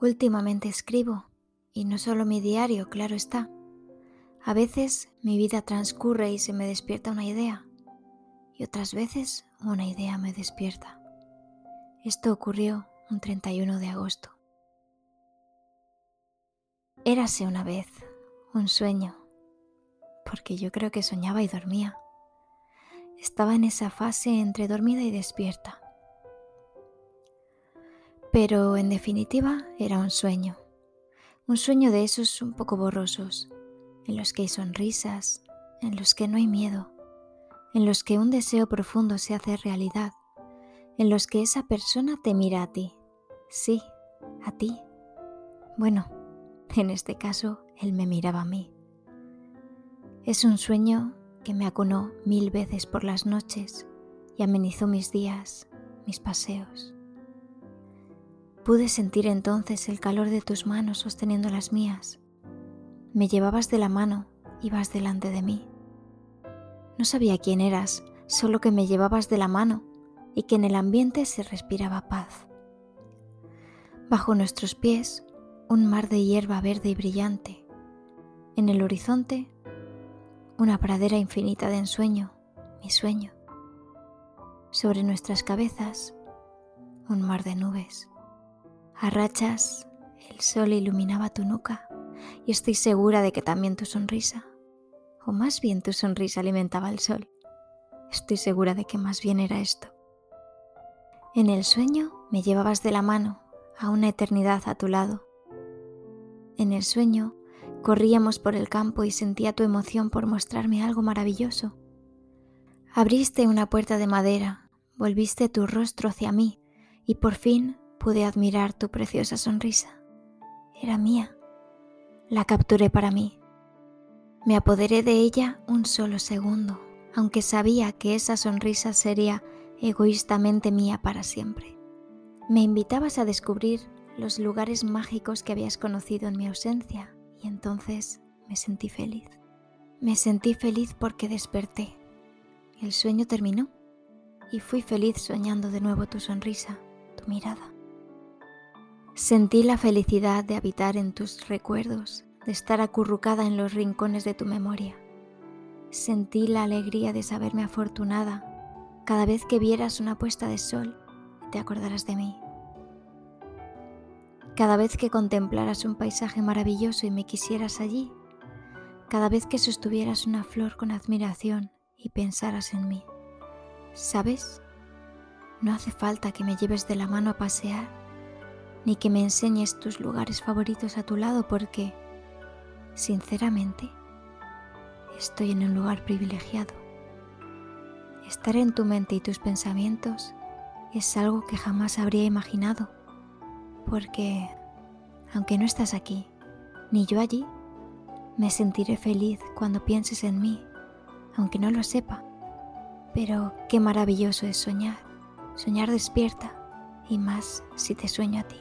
Últimamente escribo, y no solo mi diario, claro está. A veces mi vida transcurre y se me despierta una idea, y otras veces una idea me despierta. Esto ocurrió un 31 de agosto. Érase una vez un sueño, porque yo creo que soñaba y dormía. Estaba en esa fase entre dormida y despierta. Pero en definitiva era un sueño, un sueño de esos un poco borrosos, en los que hay sonrisas, en los que no hay miedo, en los que un deseo profundo se hace realidad, en los que esa persona te mira a ti, sí, a ti. Bueno, en este caso, él me miraba a mí. Es un sueño que me acunó mil veces por las noches y amenizó mis días, mis paseos. Pude sentir entonces el calor de tus manos sosteniendo las mías. Me llevabas de la mano, ibas delante de mí. No sabía quién eras, solo que me llevabas de la mano y que en el ambiente se respiraba paz. Bajo nuestros pies, un mar de hierba verde y brillante. En el horizonte, una pradera infinita de ensueño, mi sueño. Sobre nuestras cabezas, un mar de nubes. A rachas, el sol iluminaba tu nuca y estoy segura de que también tu sonrisa, o más bien tu sonrisa alimentaba el sol. Estoy segura de que más bien era esto. En el sueño me llevabas de la mano a una eternidad a tu lado. En el sueño corríamos por el campo y sentía tu emoción por mostrarme algo maravilloso. Abriste una puerta de madera, volviste tu rostro hacia mí y por fin pude admirar tu preciosa sonrisa. Era mía. La capturé para mí. Me apoderé de ella un solo segundo, aunque sabía que esa sonrisa sería egoístamente mía para siempre. Me invitabas a descubrir los lugares mágicos que habías conocido en mi ausencia y entonces me sentí feliz. Me sentí feliz porque desperté. El sueño terminó y fui feliz soñando de nuevo tu sonrisa, tu mirada. Sentí la felicidad de habitar en tus recuerdos, de estar acurrucada en los rincones de tu memoria. Sentí la alegría de saberme afortunada cada vez que vieras una puesta de sol te acordarás de mí. Cada vez que contemplaras un paisaje maravilloso y me quisieras allí. Cada vez que sostuvieras una flor con admiración y pensaras en mí. ¿Sabes? No hace falta que me lleves de la mano a pasear ni que me enseñes tus lugares favoritos a tu lado porque, sinceramente, estoy en un lugar privilegiado. Estar en tu mente y tus pensamientos es algo que jamás habría imaginado, porque, aunque no estás aquí, ni yo allí, me sentiré feliz cuando pienses en mí, aunque no lo sepa. Pero qué maravilloso es soñar, soñar despierta, y más si te sueño a ti.